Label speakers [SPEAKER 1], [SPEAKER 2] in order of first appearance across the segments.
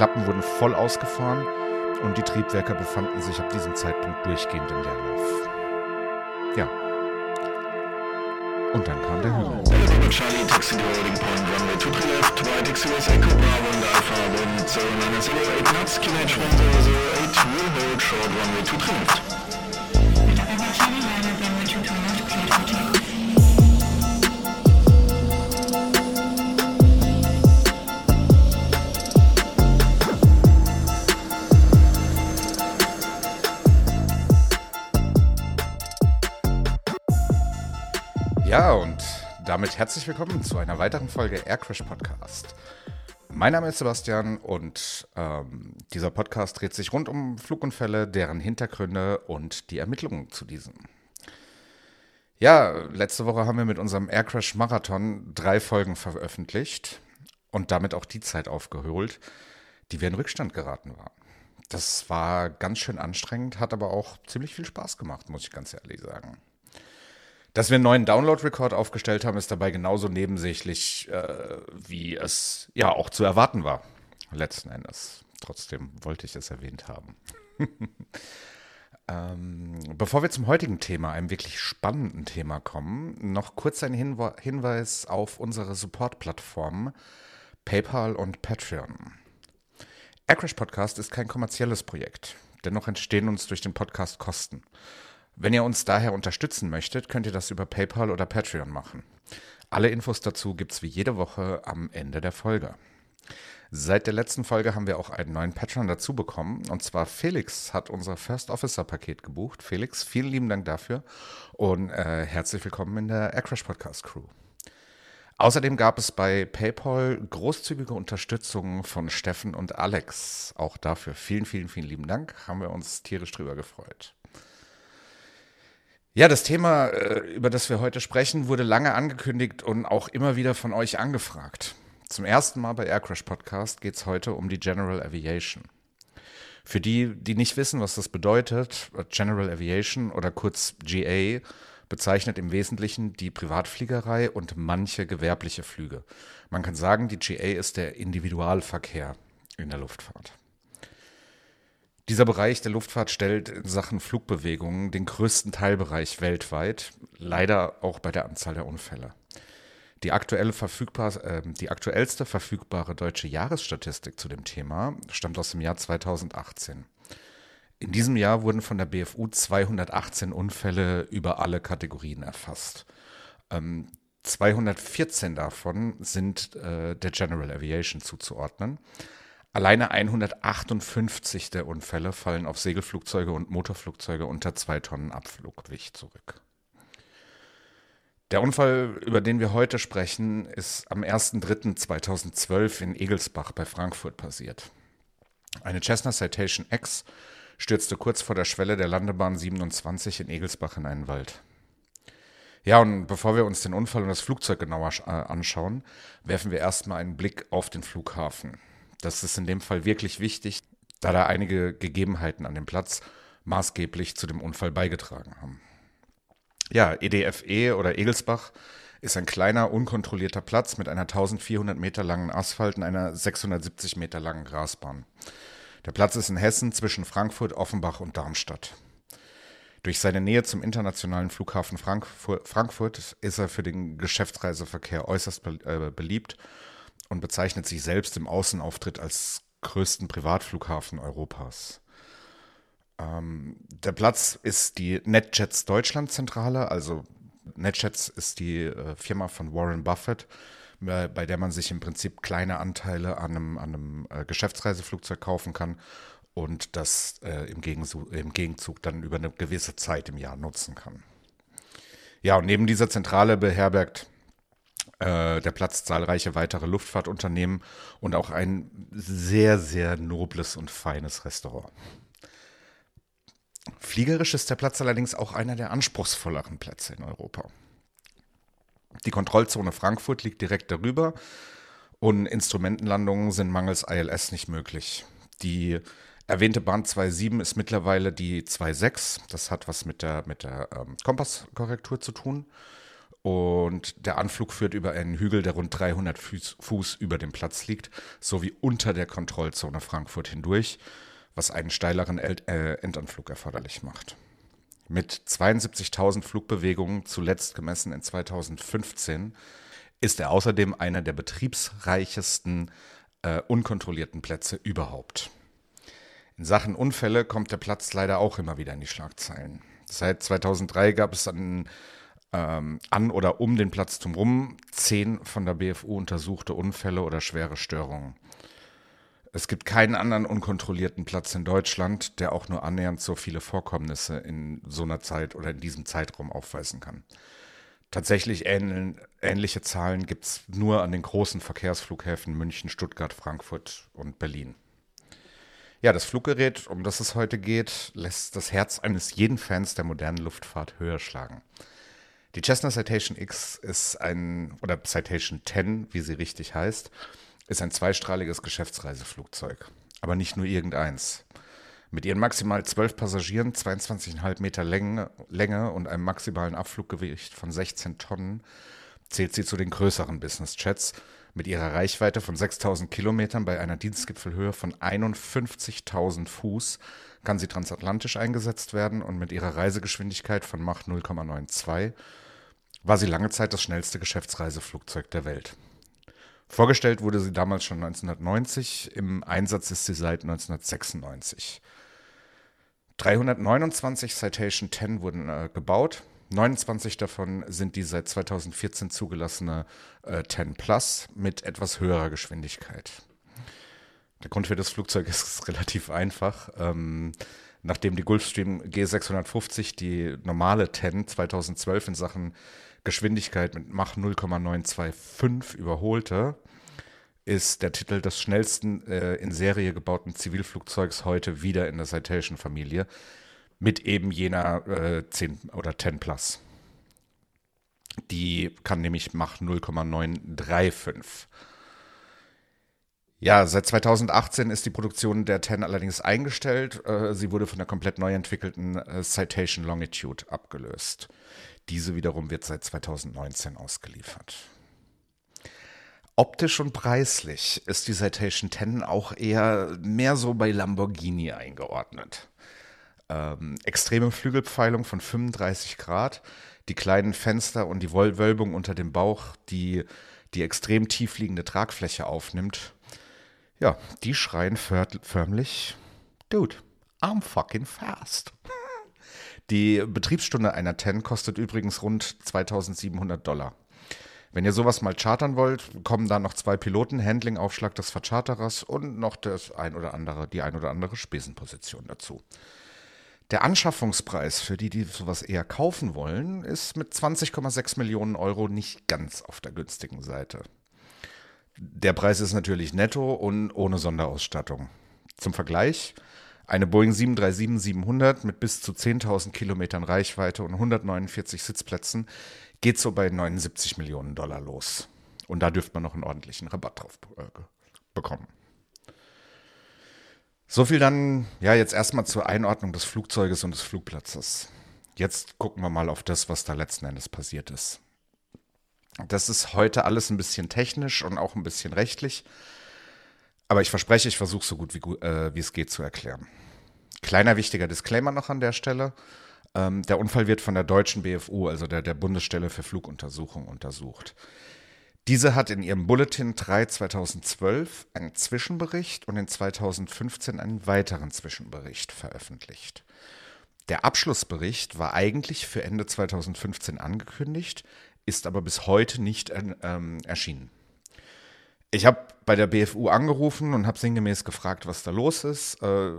[SPEAKER 1] Klappen wurden voll ausgefahren und die Triebwerke befanden sich ab diesem Zeitpunkt durchgehend im Leerlauf. Ja. Und dann kam der Hügel. Charlie, taxi the holding point, runway 23 left, right, XUS Echo Bravo and Alpha, wind 0908 knots, QNH 1008, will hold short, runway 23 left. Damit herzlich willkommen zu einer weiteren Folge Aircrash Podcast. Mein Name ist Sebastian und ähm, dieser Podcast dreht sich rund um Flugunfälle, deren Hintergründe und die Ermittlungen zu diesen. Ja, letzte Woche haben wir mit unserem Aircrash Marathon drei Folgen veröffentlicht und damit auch die Zeit aufgeholt, die wir in Rückstand geraten waren. Das war ganz schön anstrengend, hat aber auch ziemlich viel Spaß gemacht, muss ich ganz ehrlich sagen. Dass wir einen neuen Download-Record aufgestellt haben, ist dabei genauso nebensächlich, äh, wie es ja auch zu erwarten war, letzten Endes. Trotzdem wollte ich es erwähnt haben. ähm, bevor wir zum heutigen Thema, einem wirklich spannenden Thema kommen, noch kurz ein Hinwe Hinweis auf unsere Support-Plattformen PayPal und Patreon. Aircrash Podcast ist kein kommerzielles Projekt. Dennoch entstehen uns durch den Podcast Kosten. Wenn ihr uns daher unterstützen möchtet, könnt ihr das über PayPal oder Patreon machen. Alle Infos dazu gibt es wie jede Woche am Ende der Folge. Seit der letzten Folge haben wir auch einen neuen Patron dazu bekommen. Und zwar Felix hat unser First Officer Paket gebucht. Felix, vielen lieben Dank dafür und äh, herzlich willkommen in der Aircrash Podcast Crew. Außerdem gab es bei PayPal großzügige Unterstützung von Steffen und Alex. Auch dafür vielen, vielen, vielen lieben Dank. Haben wir uns tierisch drüber gefreut. Ja, das Thema, äh, über das wir heute sprechen, wurde lange angekündigt und auch immer wieder von euch angefragt. Zum ersten Mal bei Aircrash Podcast geht es heute um die General Aviation. Für die, die nicht wissen, was das bedeutet, General Aviation oder kurz GA bezeichnet im Wesentlichen die Privatfliegerei und manche gewerbliche Flüge. Man kann sagen, die GA ist der Individualverkehr in der Luftfahrt. Dieser Bereich der Luftfahrt stellt in Sachen Flugbewegungen den größten Teilbereich weltweit, leider auch bei der Anzahl der Unfälle. Die, aktuelle verfügbar, äh, die aktuellste verfügbare deutsche Jahresstatistik zu dem Thema stammt aus dem Jahr 2018. In diesem Jahr wurden von der BFU 218 Unfälle über alle Kategorien erfasst. Ähm, 214 davon sind äh, der General Aviation zuzuordnen. Alleine 158 der Unfälle fallen auf Segelflugzeuge und Motorflugzeuge unter zwei Tonnen Abfluggewicht zurück. Der Unfall, über den wir heute sprechen, ist am 1.3.2012 in Egelsbach bei Frankfurt passiert. Eine Cessna Citation X stürzte kurz vor der Schwelle der Landebahn 27 in Egelsbach in einen Wald. Ja, und bevor wir uns den Unfall und das Flugzeug genauer äh, anschauen, werfen wir erstmal einen Blick auf den Flughafen. Das ist in dem Fall wirklich wichtig, da da einige Gegebenheiten an dem Platz maßgeblich zu dem Unfall beigetragen haben. Ja, EDFE e oder Egelsbach ist ein kleiner, unkontrollierter Platz mit einer 1400 Meter langen Asphalt und einer 670 Meter langen Grasbahn. Der Platz ist in Hessen zwischen Frankfurt, Offenbach und Darmstadt. Durch seine Nähe zum internationalen Flughafen Frankfurt, ist er für den Geschäftsreiseverkehr äußerst äh, beliebt und bezeichnet sich selbst im Außenauftritt als größten Privatflughafen Europas. Ähm, der Platz ist die NetJets Deutschland Zentrale, also NetJets ist die äh, Firma von Warren Buffett, äh, bei der man sich im Prinzip kleine Anteile an einem, an einem äh, Geschäftsreiseflugzeug kaufen kann und das äh, im, Gegenzug, im Gegenzug dann über eine gewisse Zeit im Jahr nutzen kann. Ja, und neben dieser Zentrale beherbergt äh, der Platz zahlreiche weitere Luftfahrtunternehmen und auch ein sehr, sehr nobles und feines Restaurant. Fliegerisch ist der Platz allerdings auch einer der anspruchsvolleren Plätze in Europa. Die Kontrollzone Frankfurt liegt direkt darüber und Instrumentenlandungen sind mangels ILS nicht möglich. Die erwähnte Bahn 2.7 ist mittlerweile die 2.6. Das hat was mit der, mit der ähm, Kompasskorrektur zu tun. Und der Anflug führt über einen Hügel, der rund 300 Fuß, Fuß über dem Platz liegt, sowie unter der Kontrollzone Frankfurt hindurch, was einen steileren äh, Endanflug erforderlich macht. Mit 72.000 Flugbewegungen, zuletzt gemessen in 2015, ist er außerdem einer der betriebsreichesten äh, unkontrollierten Plätze überhaupt. In Sachen Unfälle kommt der Platz leider auch immer wieder in die Schlagzeilen. Seit 2003 gab es an ähm, an oder um den Platz drumherum zehn von der BFU untersuchte Unfälle oder schwere Störungen. Es gibt keinen anderen unkontrollierten Platz in Deutschland, der auch nur annähernd so viele Vorkommnisse in so einer Zeit oder in diesem Zeitraum aufweisen kann. Tatsächlich ähnl ähnliche Zahlen gibt es nur an den großen Verkehrsflughäfen München, Stuttgart, Frankfurt und Berlin. Ja, das Fluggerät, um das es heute geht, lässt das Herz eines jeden Fans der modernen Luftfahrt höher schlagen. Die Cessna Citation X ist ein, oder Citation 10, wie sie richtig heißt, ist ein zweistrahliges Geschäftsreiseflugzeug. Aber nicht nur irgendeins. Mit ihren maximal zwölf Passagieren, 22,5 Meter Länge, Länge und einem maximalen Abfluggewicht von 16 Tonnen zählt sie zu den größeren Business Jets mit ihrer Reichweite von 6000 Kilometern bei einer Dienstgipfelhöhe von 51.000 Fuß kann sie transatlantisch eingesetzt werden und mit ihrer Reisegeschwindigkeit von Mach 0,92 war sie lange Zeit das schnellste Geschäftsreiseflugzeug der Welt. Vorgestellt wurde sie damals schon 1990, im Einsatz ist sie seit 1996. 329 Citation 10 wurden äh, gebaut, 29 davon sind die seit 2014 zugelassene äh, 10 Plus mit etwas höherer Geschwindigkeit. Der Grund für das Flugzeug ist relativ einfach. Ähm, nachdem die Gulfstream G650 die normale 10 2012 in Sachen Geschwindigkeit mit Mach 0,925 überholte, ist der Titel des schnellsten äh, in Serie gebauten Zivilflugzeugs heute wieder in der Citation-Familie mit eben jener äh, 10 oder 10 Plus. Die kann nämlich Mach 0,935. Ja, seit 2018 ist die Produktion der 10 allerdings eingestellt. Äh, sie wurde von der komplett neu entwickelten äh, Citation Longitude abgelöst. Diese wiederum wird seit 2019 ausgeliefert. Optisch und preislich ist die Citation 10 auch eher mehr so bei Lamborghini eingeordnet ähm, extreme Flügelpfeilung von 35 Grad, die kleinen Fenster und die Wölbung unter dem Bauch, die die extrem tief liegende Tragfläche aufnimmt. Ja, die schreien förmlich, Dude, I'm fucking fast. Die Betriebsstunde einer TEN kostet übrigens rund 2700 Dollar. Wenn ihr sowas mal chartern wollt, kommen da noch zwei Piloten, Handling-Aufschlag des Vercharterers und noch das ein oder andere, die ein oder andere Spesenposition dazu. Der Anschaffungspreis für die, die sowas eher kaufen wollen, ist mit 20,6 Millionen Euro nicht ganz auf der günstigen Seite. Der Preis ist natürlich netto und ohne Sonderausstattung. Zum Vergleich, eine Boeing 737-700 mit bis zu 10.000 Kilometern Reichweite und 149 Sitzplätzen geht so bei 79 Millionen Dollar los. Und da dürfte man noch einen ordentlichen Rabatt drauf äh, bekommen. So viel dann, ja, jetzt erstmal zur Einordnung des Flugzeuges und des Flugplatzes. Jetzt gucken wir mal auf das, was da letzten Endes passiert ist. Das ist heute alles ein bisschen technisch und auch ein bisschen rechtlich. Aber ich verspreche, ich versuche so gut wie, äh, wie es geht zu erklären. Kleiner wichtiger Disclaimer noch an der Stelle. Ähm, der Unfall wird von der deutschen BFU, also der, der Bundesstelle für Fluguntersuchung, untersucht. Diese hat in ihrem Bulletin 3 2012 einen Zwischenbericht und in 2015 einen weiteren Zwischenbericht veröffentlicht. Der Abschlussbericht war eigentlich für Ende 2015 angekündigt, ist aber bis heute nicht ähm, erschienen. Ich habe bei der BFU angerufen und habe sinngemäß gefragt, was da los ist. Äh,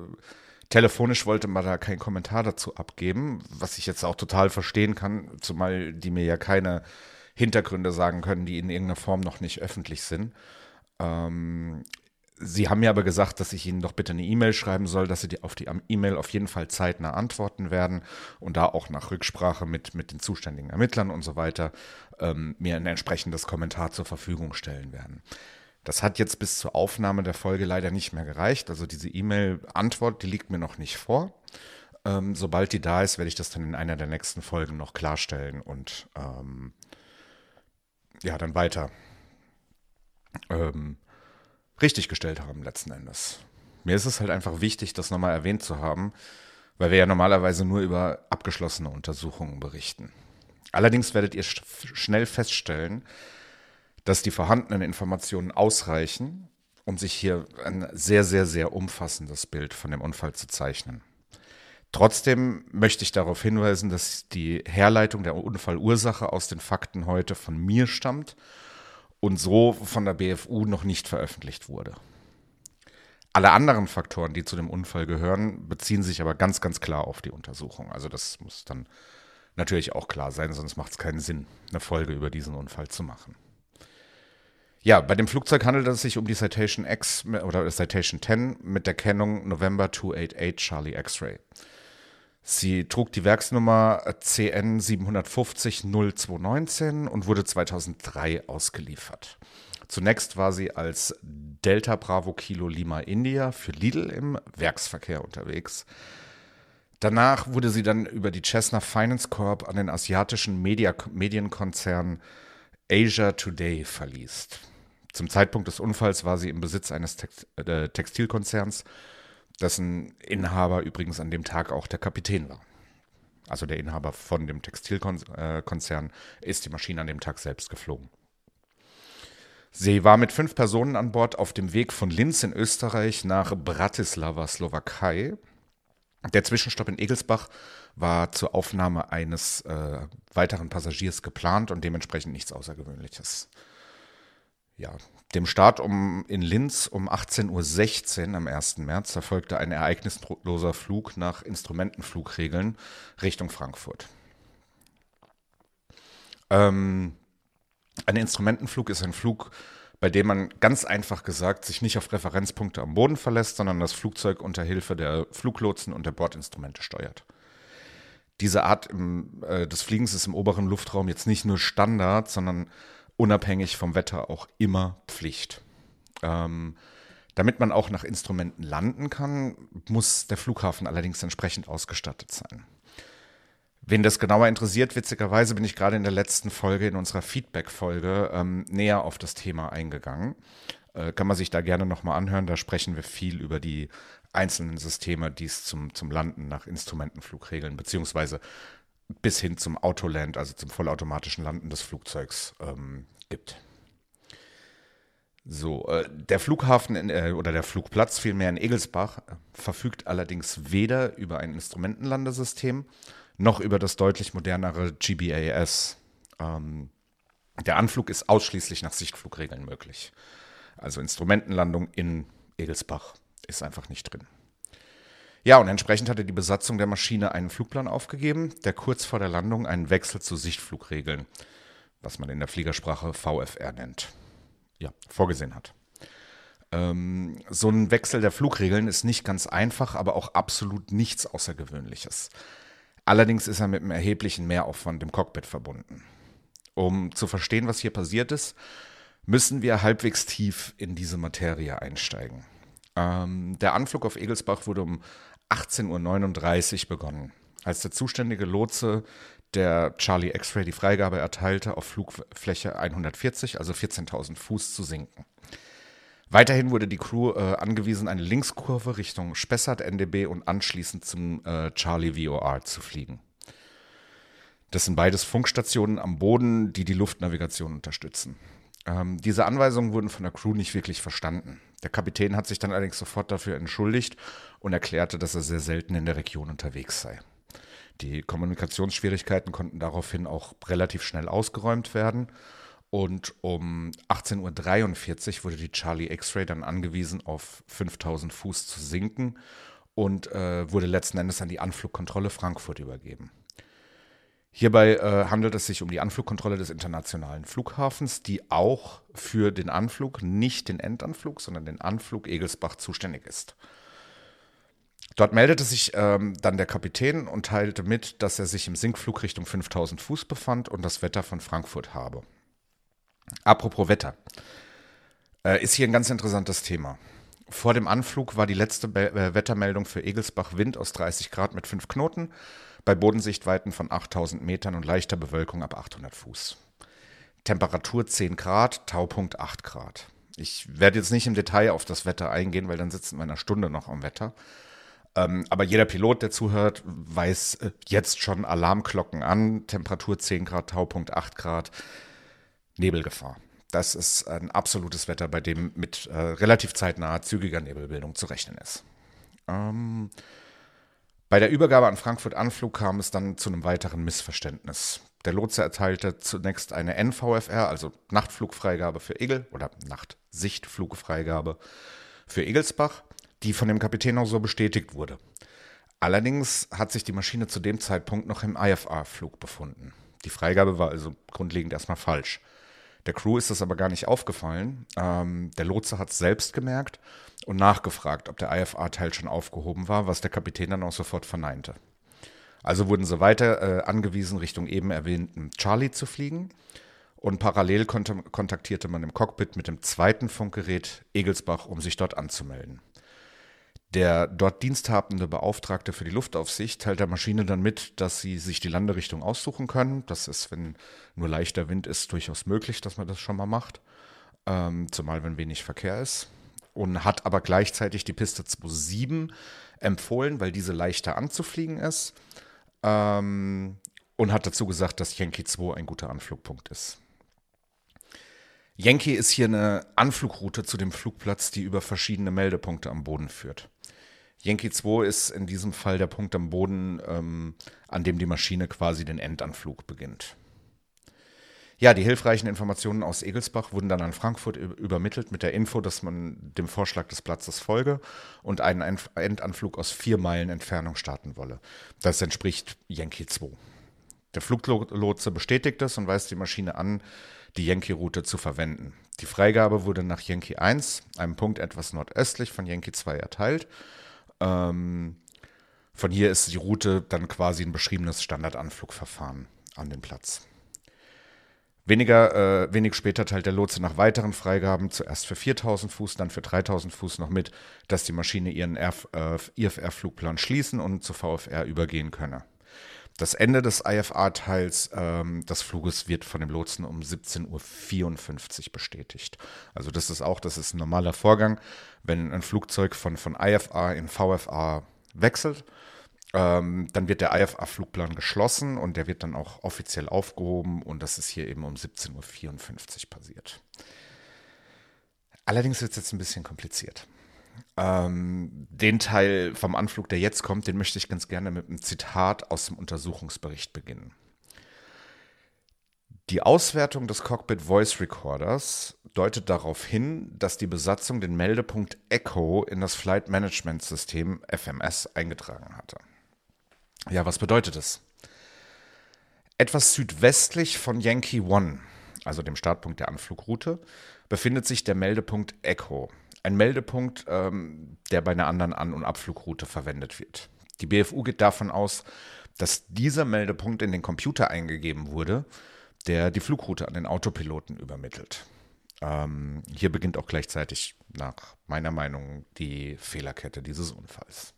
[SPEAKER 1] telefonisch wollte man da keinen Kommentar dazu abgeben, was ich jetzt auch total verstehen kann, zumal die mir ja keine Hintergründe sagen können, die in irgendeiner Form noch nicht öffentlich sind. Ähm, Sie haben mir aber gesagt, dass ich Ihnen doch bitte eine E-Mail schreiben soll, dass Sie auf die E-Mail auf jeden Fall zeitnah antworten werden und da auch nach Rücksprache mit, mit den zuständigen Ermittlern und so weiter ähm, mir ein entsprechendes Kommentar zur Verfügung stellen werden. Das hat jetzt bis zur Aufnahme der Folge leider nicht mehr gereicht. Also diese E-Mail-Antwort, die liegt mir noch nicht vor. Ähm, sobald die da ist, werde ich das dann in einer der nächsten Folgen noch klarstellen und ähm, ja, dann weiter ähm, richtig gestellt haben letzten Endes. Mir ist es halt einfach wichtig, das nochmal erwähnt zu haben, weil wir ja normalerweise nur über abgeschlossene Untersuchungen berichten. Allerdings werdet ihr schnell feststellen, dass die vorhandenen Informationen ausreichen, um sich hier ein sehr, sehr, sehr umfassendes Bild von dem Unfall zu zeichnen. Trotzdem möchte ich darauf hinweisen, dass die Herleitung der Unfallursache aus den Fakten heute von mir stammt und so von der BFU noch nicht veröffentlicht wurde. Alle anderen Faktoren, die zu dem Unfall gehören, beziehen sich aber ganz, ganz klar auf die Untersuchung. Also das muss dann natürlich auch klar sein, sonst macht es keinen Sinn, eine Folge über diesen Unfall zu machen. Ja, bei dem Flugzeug handelt es sich um die Citation X oder Citation 10 mit der Kennung November 288 Charlie X-Ray. Sie trug die Werksnummer CN 750 0219 und wurde 2003 ausgeliefert. Zunächst war sie als Delta Bravo Kilo Lima India für Lidl im Werksverkehr unterwegs. Danach wurde sie dann über die Cessna Finance Corp an den asiatischen Media Medienkonzern Asia Today verliest. Zum Zeitpunkt des Unfalls war sie im Besitz eines äh, Textilkonzerns dessen Inhaber übrigens an dem Tag auch der Kapitän war. Also der Inhaber von dem Textilkonzern ist die Maschine an dem Tag selbst geflogen. Sie war mit fünf Personen an Bord auf dem Weg von Linz in Österreich nach Bratislava, Slowakei. Der Zwischenstopp in Egelsbach war zur Aufnahme eines äh, weiteren Passagiers geplant und dementsprechend nichts Außergewöhnliches. Ja, dem Start um, in Linz um 18.16 Uhr am 1. März erfolgte ein ereignisloser Flug nach Instrumentenflugregeln Richtung Frankfurt. Ähm, ein Instrumentenflug ist ein Flug, bei dem man ganz einfach gesagt sich nicht auf Referenzpunkte am Boden verlässt, sondern das Flugzeug unter Hilfe der Fluglotsen und der Bordinstrumente steuert. Diese Art im, äh, des Fliegens ist im oberen Luftraum jetzt nicht nur Standard, sondern unabhängig vom Wetter auch immer Pflicht. Ähm, damit man auch nach Instrumenten landen kann, muss der Flughafen allerdings entsprechend ausgestattet sein. Wen das genauer interessiert, witzigerweise bin ich gerade in der letzten Folge, in unserer Feedback-Folge, ähm, näher auf das Thema eingegangen. Äh, kann man sich da gerne nochmal anhören. Da sprechen wir viel über die einzelnen Systeme, die es zum, zum Landen nach Instrumentenflugregeln beziehungsweise bis hin zum Autoland, also zum vollautomatischen Landen des Flugzeugs ähm, gibt. So, äh, der Flughafen in, äh, oder der Flugplatz vielmehr in Egelsbach äh, verfügt allerdings weder über ein Instrumentenlandesystem noch über das deutlich modernere GBAS. Ähm, der Anflug ist ausschließlich nach Sichtflugregeln möglich. Also Instrumentenlandung in Egelsbach ist einfach nicht drin. Ja, und entsprechend hatte die Besatzung der Maschine einen Flugplan aufgegeben, der kurz vor der Landung einen Wechsel zu Sichtflugregeln, was man in der Fliegersprache VFR nennt, ja, vorgesehen hat. Ähm, so ein Wechsel der Flugregeln ist nicht ganz einfach, aber auch absolut nichts Außergewöhnliches. Allerdings ist er mit einem erheblichen Mehraufwand im Cockpit verbunden. Um zu verstehen, was hier passiert ist, müssen wir halbwegs tief in diese Materie einsteigen. Ähm, der Anflug auf Egelsbach wurde um 18.39 Uhr begonnen, als der zuständige Lotse der Charlie X-Ray die Freigabe erteilte, auf Flugfläche 140, also 14.000 Fuß, zu sinken. Weiterhin wurde die Crew äh, angewiesen, eine Linkskurve Richtung Spessart NDB und anschließend zum äh, Charlie VOR zu fliegen. Das sind beides Funkstationen am Boden, die die Luftnavigation unterstützen. Ähm, diese Anweisungen wurden von der Crew nicht wirklich verstanden. Der Kapitän hat sich dann allerdings sofort dafür entschuldigt und erklärte, dass er sehr selten in der Region unterwegs sei. Die Kommunikationsschwierigkeiten konnten daraufhin auch relativ schnell ausgeräumt werden. Und um 18.43 Uhr wurde die Charlie X-Ray dann angewiesen, auf 5000 Fuß zu sinken und äh, wurde letzten Endes an die Anflugkontrolle Frankfurt übergeben. Hierbei äh, handelt es sich um die Anflugkontrolle des internationalen Flughafens, die auch für den Anflug, nicht den Endanflug, sondern den Anflug Egelsbach zuständig ist. Dort meldete sich ähm, dann der Kapitän und teilte mit, dass er sich im Sinkflug Richtung 5000 Fuß befand und das Wetter von Frankfurt habe. Apropos Wetter. Äh, ist hier ein ganz interessantes Thema. Vor dem Anflug war die letzte Be äh, Wettermeldung für Egelsbach Wind aus 30 Grad mit 5 Knoten bei Bodensichtweiten von 8000 Metern und leichter Bewölkung ab 800 Fuß. Temperatur 10 Grad, Taupunkt 8 Grad. Ich werde jetzt nicht im Detail auf das Wetter eingehen, weil dann sitzen wir in einer Stunde noch am Wetter. Ähm, aber jeder Pilot, der zuhört, weiß äh, jetzt schon Alarmglocken an. Temperatur 10 Grad, Taupunkt 8 Grad, Nebelgefahr. Das ist ein absolutes Wetter, bei dem mit äh, relativ zeitnaher, zügiger Nebelbildung zu rechnen ist. Ähm, bei der Übergabe an Frankfurt Anflug kam es dann zu einem weiteren Missverständnis. Der Lotse erteilte zunächst eine NVFR, also Nachtflugfreigabe für Egel oder Nachtsichtflugfreigabe für Egelsbach, die von dem Kapitän auch so bestätigt wurde. Allerdings hat sich die Maschine zu dem Zeitpunkt noch im IFR-Flug befunden. Die Freigabe war also grundlegend erstmal falsch. Der Crew ist das aber gar nicht aufgefallen. Ähm, der Lotse hat es selbst gemerkt und nachgefragt, ob der IFA-Teil schon aufgehoben war, was der Kapitän dann auch sofort verneinte. Also wurden sie weiter äh, angewiesen, Richtung eben erwähnten Charlie zu fliegen. Und parallel kont kontaktierte man im Cockpit mit dem zweiten Funkgerät Egelsbach, um sich dort anzumelden. Der dort diensthabende Beauftragte für die Luftaufsicht teilt der Maschine dann mit, dass sie sich die Landerichtung aussuchen können. Das ist, wenn nur leichter Wind ist, durchaus möglich, dass man das schon mal macht. Ähm, zumal wenn wenig Verkehr ist. Und hat aber gleichzeitig die Piste 27 empfohlen, weil diese leichter anzufliegen ist. Ähm, und hat dazu gesagt, dass Yankee 2 ein guter Anflugpunkt ist. Yankee ist hier eine Anflugroute zu dem Flugplatz, die über verschiedene Meldepunkte am Boden führt. Yankee 2 ist in diesem Fall der Punkt am Boden, ähm, an dem die Maschine quasi den Endanflug beginnt. Ja, die hilfreichen Informationen aus Egelsbach wurden dann an Frankfurt übermittelt mit der Info, dass man dem Vorschlag des Platzes folge und einen Endanflug aus vier Meilen Entfernung starten wolle. Das entspricht Yankee 2. Der Fluglotse bestätigt es und weist die Maschine an, die Yankee-Route zu verwenden. Die Freigabe wurde nach Yankee 1, einem Punkt etwas nordöstlich von Yankee 2, erteilt ähm, von hier ist die Route dann quasi ein beschriebenes Standardanflugverfahren an den Platz. Weniger, äh, wenig später teilt der Lotse nach weiteren Freigaben, zuerst für 4000 Fuß, dann für 3000 Fuß noch mit, dass die Maschine ihren äh, IFR-Flugplan schließen und zur VFR übergehen könne. Das Ende des IFA-Teils ähm, des Fluges wird von dem Lotsen um 17.54 Uhr bestätigt. Also das ist auch, das ist ein normaler Vorgang, wenn ein Flugzeug von, von IFA in VFA wechselt. Ähm, dann wird der IFA-Flugplan geschlossen und der wird dann auch offiziell aufgehoben und das ist hier eben um 17.54 Uhr passiert. Allerdings wird es jetzt ein bisschen kompliziert. Ähm, den Teil vom Anflug, der jetzt kommt, den möchte ich ganz gerne mit einem Zitat aus dem Untersuchungsbericht beginnen. Die Auswertung des Cockpit Voice Recorders deutet darauf hin, dass die Besatzung den Meldepunkt Echo in das Flight Management System FMS eingetragen hatte. Ja, was bedeutet es? Etwas südwestlich von Yankee One, also dem Startpunkt der Anflugroute, befindet sich der Meldepunkt Echo ein Meldepunkt, ähm, der bei einer anderen An- und Abflugroute verwendet wird. Die BFU geht davon aus, dass dieser Meldepunkt in den Computer eingegeben wurde, der die Flugroute an den Autopiloten übermittelt. Ähm, hier beginnt auch gleichzeitig nach meiner Meinung die Fehlerkette dieses Unfalls.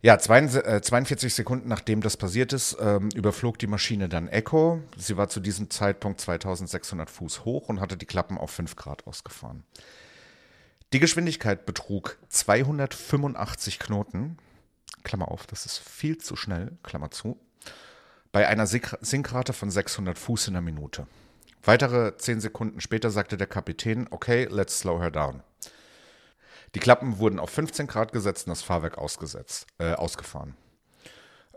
[SPEAKER 1] Ja, 42 äh, Sekunden nachdem das passiert ist, ähm, überflog die Maschine dann Echo. Sie war zu diesem Zeitpunkt 2600 Fuß hoch und hatte die Klappen auf 5 Grad ausgefahren. Die Geschwindigkeit betrug 285 Knoten, Klammer auf, das ist viel zu schnell, Klammer zu, bei einer Sinkrate von 600 Fuß in der Minute. Weitere 10 Sekunden später sagte der Kapitän, okay, let's slow her down. Die Klappen wurden auf 15 Grad gesetzt und das Fahrwerk ausgesetzt, äh, ausgefahren.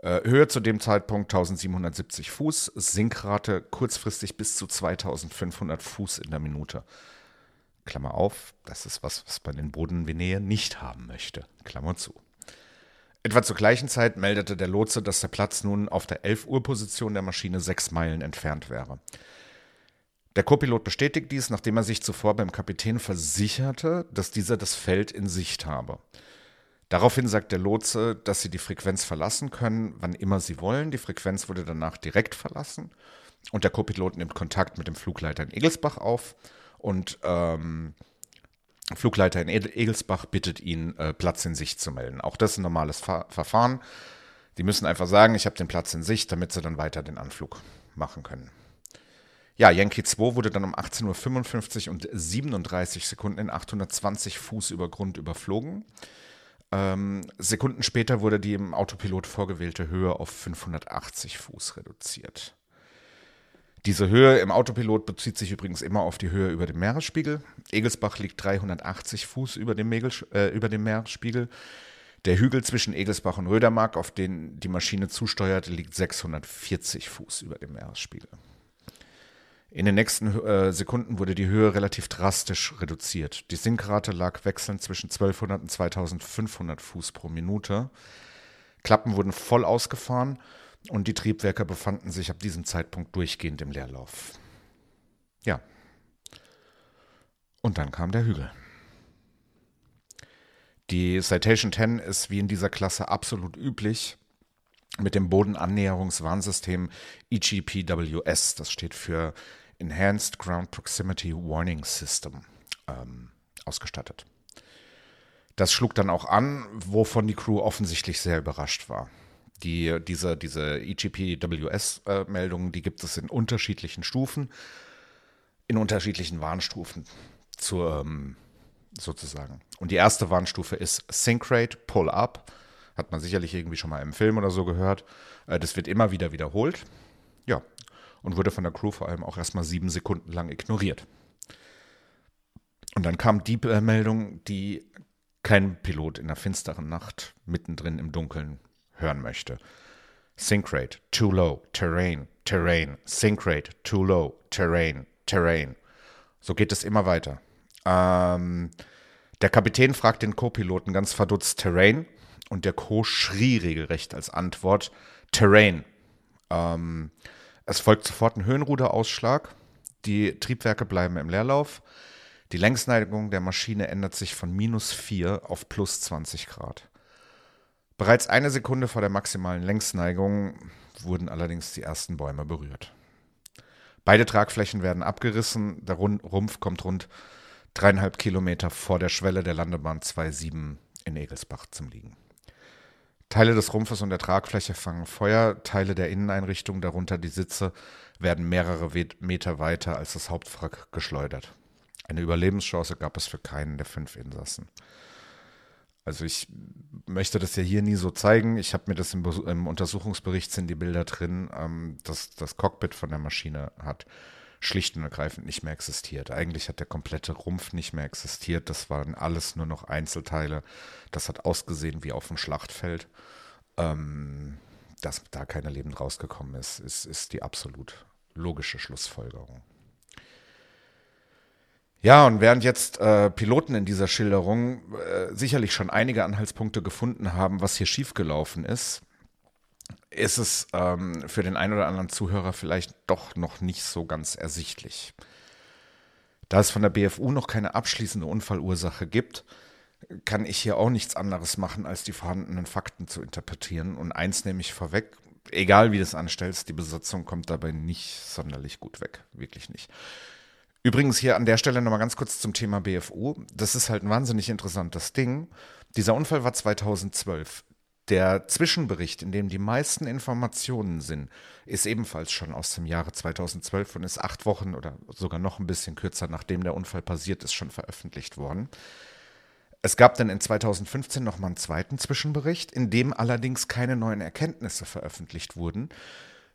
[SPEAKER 1] Äh, Höhe zu dem Zeitpunkt 1770 Fuß, Sinkrate kurzfristig bis zu 2500 Fuß in der Minute. Klammer auf, das ist was, was man in Bodenvenäe nicht haben möchte, Klammer zu. Etwa zur gleichen Zeit meldete der Lotse, dass der Platz nun auf der 11 Uhr Position der Maschine sechs Meilen entfernt wäre. Der Copilot bestätigt dies, nachdem er sich zuvor beim Kapitän versicherte, dass dieser das Feld in Sicht habe. Daraufhin sagt der Lotse, dass sie die Frequenz verlassen können, wann immer sie wollen. Die Frequenz wurde danach direkt verlassen und der Copilot nimmt Kontakt mit dem Flugleiter in Egelsbach auf und ähm, Flugleiter in Egelsbach bittet ihn, äh, Platz in Sicht zu melden. Auch das ist ein normales Fa Verfahren. Die müssen einfach sagen, ich habe den Platz in Sicht, damit sie dann weiter den Anflug machen können. Ja, Yankee 2 wurde dann um 18.55 Uhr und 37 Sekunden in 820 Fuß über Grund überflogen. Ähm, Sekunden später wurde die im Autopilot vorgewählte Höhe auf 580 Fuß reduziert. Diese Höhe im Autopilot bezieht sich übrigens immer auf die Höhe über dem Meeresspiegel. Egelsbach liegt 380 Fuß über dem, Megel, äh, über dem Meeresspiegel. Der Hügel zwischen Egelsbach und Rödermark, auf den die Maschine zusteuert, liegt 640 Fuß über dem Meeresspiegel. In den nächsten äh, Sekunden wurde die Höhe relativ drastisch reduziert. Die Sinkrate lag wechselnd zwischen 1200 und 2500 Fuß pro Minute. Klappen wurden voll ausgefahren und die Triebwerke befanden sich ab diesem Zeitpunkt durchgehend im Leerlauf. Ja. Und dann kam der Hügel. Die Citation 10 ist wie in dieser Klasse absolut üblich mit dem Bodenannäherungswarnsystem EGPWS, das steht für Enhanced Ground Proximity Warning System, ähm, ausgestattet. Das schlug dann auch an, wovon die Crew offensichtlich sehr überrascht war. Die, diese, diese EGPWS-Meldungen, äh, die gibt es in unterschiedlichen Stufen, in unterschiedlichen Warnstufen zur, ähm, sozusagen. Und die erste Warnstufe ist Sync Rate, Pull Up. Hat man sicherlich irgendwie schon mal im Film oder so gehört. Äh, das wird immer wieder wiederholt. Ja, und wurde von der Crew vor allem auch erstmal sieben Sekunden lang ignoriert. Und dann kam die äh, Meldung, die kein Pilot in der finsteren Nacht mittendrin im Dunkeln hören möchte. Sync rate, too low, terrain, terrain, sync rate, too low, terrain, terrain. So geht es immer weiter. Ähm, der Kapitän fragt den Co-Piloten ganz verdutzt Terrain und der Co schrie regelrecht als Antwort Terrain. Ähm, es folgt sofort ein Höhenruderausschlag. Die Triebwerke bleiben im Leerlauf. Die Längsneigung der Maschine ändert sich von minus 4 auf plus 20 Grad. Bereits eine Sekunde vor der maximalen Längsneigung wurden allerdings die ersten Bäume berührt. Beide Tragflächen werden abgerissen, der Rumpf kommt rund dreieinhalb Kilometer vor der Schwelle der Landebahn 2.7 in Egelsbach zum Liegen. Teile des Rumpfes und der Tragfläche fangen Feuer, Teile der Inneneinrichtung, darunter die Sitze, werden mehrere Meter weiter als das Hauptwrack geschleudert. Eine Überlebenschance gab es für keinen der fünf Insassen. Also ich möchte das ja hier nie so zeigen. Ich habe mir das im, im, Untersuchungsbericht sind die Bilder drin, ähm, dass das Cockpit von der Maschine hat schlicht und ergreifend nicht mehr existiert. Eigentlich hat der komplette Rumpf nicht mehr existiert. Das waren alles nur noch Einzelteile. Das hat ausgesehen wie auf dem Schlachtfeld. Ähm, dass da keiner lebend rausgekommen ist, ist, ist die absolut logische Schlussfolgerung. Ja, und während jetzt äh, Piloten in dieser Schilderung äh, sicherlich schon einige Anhaltspunkte gefunden haben, was hier schiefgelaufen ist, ist es ähm, für den einen oder anderen Zuhörer vielleicht doch noch nicht so ganz ersichtlich. Da es von der BFU noch keine abschließende Unfallursache gibt, kann ich hier auch nichts anderes machen, als die vorhandenen Fakten zu interpretieren. Und eins nehme ich vorweg, egal wie du es anstellst, die Besatzung kommt dabei nicht sonderlich gut weg. Wirklich nicht. Übrigens hier an der Stelle nochmal ganz kurz zum Thema BFU. Das ist halt ein wahnsinnig interessantes Ding. Dieser Unfall war 2012. Der Zwischenbericht, in dem die meisten Informationen sind, ist ebenfalls schon aus dem Jahre 2012 und ist acht Wochen oder sogar noch ein bisschen kürzer, nachdem der Unfall passiert ist, schon veröffentlicht worden. Es gab dann in 2015 nochmal einen zweiten Zwischenbericht, in dem allerdings keine neuen Erkenntnisse veröffentlicht wurden,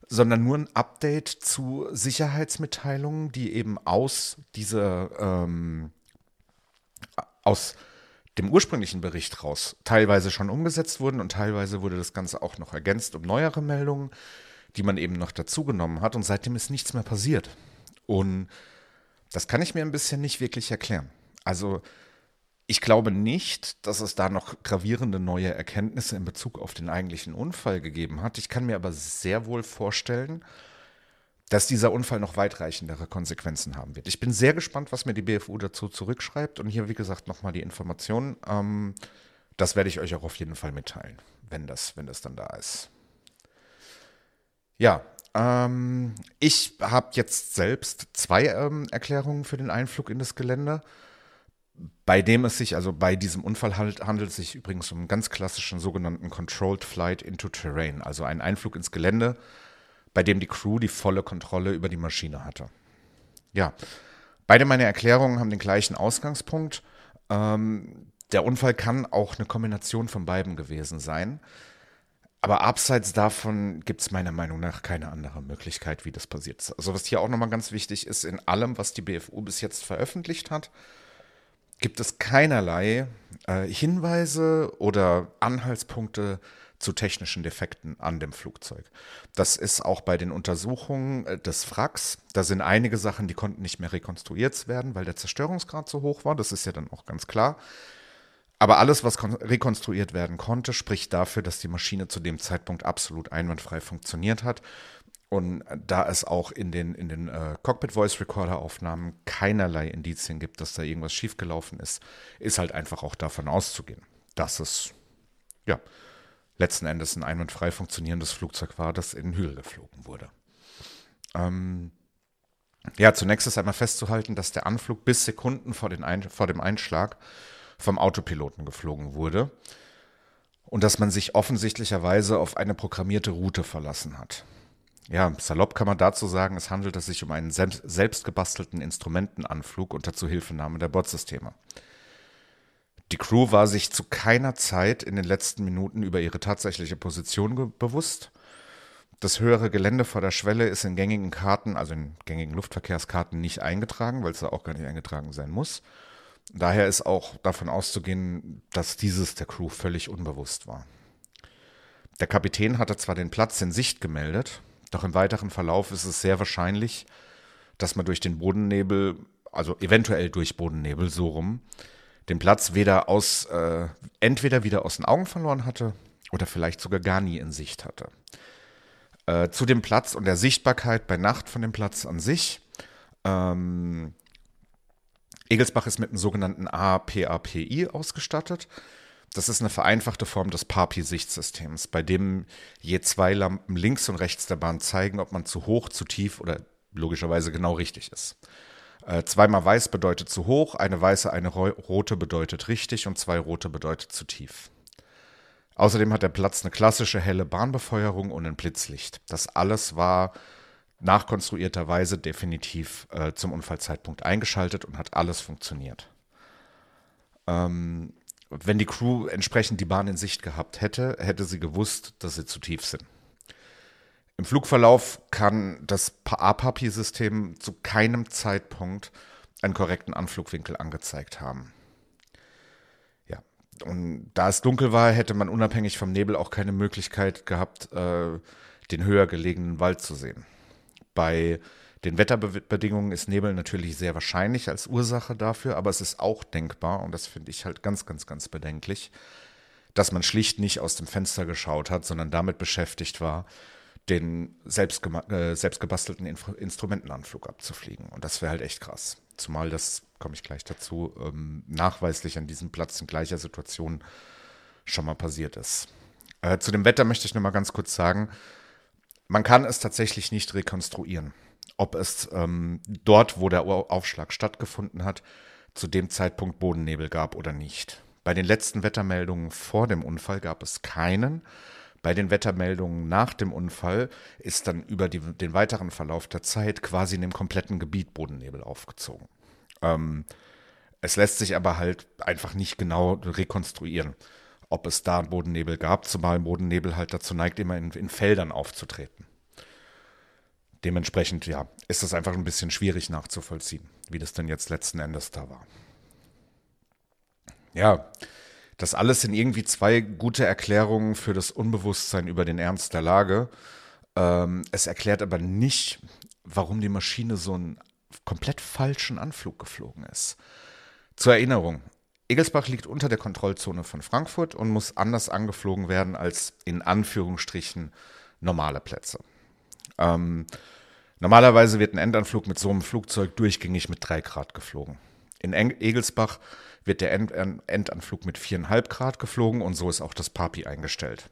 [SPEAKER 1] sondern nur ein Update zu Sicherheitsmitteilungen, die eben aus dieser ähm, aus dem ursprünglichen Bericht raus teilweise schon umgesetzt wurden und teilweise wurde das Ganze auch noch ergänzt um neuere Meldungen, die man eben noch dazugenommen hat und seitdem ist nichts mehr passiert. Und das kann ich mir ein bisschen nicht wirklich erklären. Also ich glaube nicht, dass es da noch gravierende neue Erkenntnisse in Bezug auf den eigentlichen Unfall gegeben hat. Ich kann mir aber sehr wohl vorstellen, dass dieser Unfall noch weitreichendere Konsequenzen haben wird. Ich bin sehr gespannt, was mir die BFU dazu zurückschreibt. Und hier, wie gesagt, nochmal die Informationen. Ähm, das werde ich euch auch auf jeden Fall mitteilen, wenn das, wenn das dann da ist. Ja, ähm, ich habe jetzt selbst zwei ähm, Erklärungen für den Einflug in das Gelände. Bei dem es sich, also bei diesem Unfall handelt, handelt es sich übrigens um einen ganz klassischen sogenannten Controlled Flight into Terrain, also einen Einflug ins Gelände bei dem die Crew die volle Kontrolle über die Maschine hatte. Ja, beide meine Erklärungen haben den gleichen Ausgangspunkt. Ähm, der Unfall kann auch eine Kombination von beiden gewesen sein. Aber abseits davon gibt es meiner Meinung nach keine andere Möglichkeit, wie das passiert ist. Also was hier auch nochmal ganz wichtig ist, in allem, was die BFU bis jetzt veröffentlicht hat, gibt es keinerlei äh, Hinweise oder Anhaltspunkte zu technischen Defekten an dem Flugzeug. Das ist auch bei den Untersuchungen äh, des Wracks. Da sind einige Sachen, die konnten nicht mehr rekonstruiert werden, weil der Zerstörungsgrad so hoch war. Das ist ja dann auch ganz klar. Aber alles, was rekonstruiert werden konnte, spricht dafür, dass die Maschine zu dem Zeitpunkt absolut einwandfrei funktioniert hat. Und da es auch in den, in den äh, Cockpit Voice Recorder Aufnahmen keinerlei Indizien gibt, dass da irgendwas schiefgelaufen ist, ist halt einfach auch davon auszugehen, dass es ja letzten Endes ein einwandfrei funktionierendes Flugzeug war, das in den Hügel geflogen wurde. Ähm, ja, zunächst ist einmal festzuhalten, dass der Anflug bis Sekunden vor, Ein vor dem Einschlag vom Autopiloten geflogen wurde und dass man sich offensichtlicherweise auf eine programmierte Route verlassen hat. Ja, salopp kann man dazu sagen, es handelt sich um einen selbst gebastelten Instrumentenanflug unter Zuhilfenahme der Bordsysteme. Die Crew war sich zu keiner Zeit in den letzten Minuten über ihre tatsächliche Position bewusst. Das höhere Gelände vor der Schwelle ist in gängigen Karten, also in gängigen Luftverkehrskarten, nicht eingetragen, weil es da auch gar nicht eingetragen sein muss. Daher ist auch davon auszugehen, dass dieses der Crew völlig unbewusst war. Der Kapitän hatte zwar den Platz in Sicht gemeldet, doch im weiteren Verlauf ist es sehr wahrscheinlich, dass man durch den Bodennebel, also eventuell durch Bodennebel so rum, den Platz weder aus, äh, entweder wieder aus den Augen verloren hatte oder vielleicht sogar gar nie in Sicht hatte. Äh, zu dem Platz und der Sichtbarkeit bei Nacht von dem Platz an sich ähm, Egelsbach ist mit einem sogenannten APAPI ausgestattet. Das ist eine vereinfachte Form des PAPI-Sichtsystems, bei dem je zwei Lampen links und rechts der Bahn zeigen, ob man zu hoch, zu tief oder logischerweise genau richtig ist. Äh, zweimal weiß bedeutet zu hoch, eine weiße, eine rote bedeutet richtig und zwei rote bedeutet zu tief. Außerdem hat der Platz eine klassische helle Bahnbefeuerung und ein Blitzlicht. Das alles war nachkonstruierterweise definitiv äh, zum Unfallzeitpunkt eingeschaltet und hat alles funktioniert. Ähm, wenn die Crew entsprechend die Bahn in Sicht gehabt hätte, hätte sie gewusst, dass sie zu tief sind. Im Flugverlauf kann das APAPI-System zu keinem Zeitpunkt einen korrekten Anflugwinkel angezeigt haben. Ja, und da es dunkel war, hätte man unabhängig vom Nebel auch keine Möglichkeit gehabt, äh, den höher gelegenen Wald zu sehen. Bei den Wetterbedingungen ist Nebel natürlich sehr wahrscheinlich als Ursache dafür, aber es ist auch denkbar, und das finde ich halt ganz, ganz, ganz bedenklich, dass man schlicht nicht aus dem Fenster geschaut hat, sondern damit beschäftigt war, den selbst, äh, selbst Inf Instrumentenanflug abzufliegen. Und das wäre halt echt krass. Zumal das, komme ich gleich dazu, ähm, nachweislich an diesem Platz in gleicher Situation schon mal passiert ist. Äh, zu dem Wetter möchte ich nur mal ganz kurz sagen, man kann es tatsächlich nicht rekonstruieren, ob es ähm, dort, wo der Aufschlag stattgefunden hat, zu dem Zeitpunkt Bodennebel gab oder nicht. Bei den letzten Wettermeldungen vor dem Unfall gab es keinen. Bei den Wettermeldungen nach dem Unfall ist dann über die, den weiteren Verlauf der Zeit quasi in dem kompletten Gebiet Bodennebel aufgezogen. Ähm, es lässt sich aber halt einfach nicht genau rekonstruieren ob es da Bodennebel gab, zumal Bodennebel halt dazu neigt, immer in, in Feldern aufzutreten. Dementsprechend, ja, ist es einfach ein bisschen schwierig nachzuvollziehen, wie das denn jetzt letzten Endes da war. Ja, das alles sind irgendwie zwei gute Erklärungen für das Unbewusstsein über den Ernst der Lage. Ähm, es erklärt aber nicht, warum die Maschine so einen komplett falschen Anflug geflogen ist. Zur Erinnerung, Egelsbach liegt unter der Kontrollzone von Frankfurt und muss anders angeflogen werden als in Anführungsstrichen normale Plätze. Ähm, normalerweise wird ein Endanflug mit so einem Flugzeug durchgängig mit 3 Grad geflogen. In Egelsbach wird der End Endanflug mit 4,5 Grad geflogen und so ist auch das PAPI eingestellt.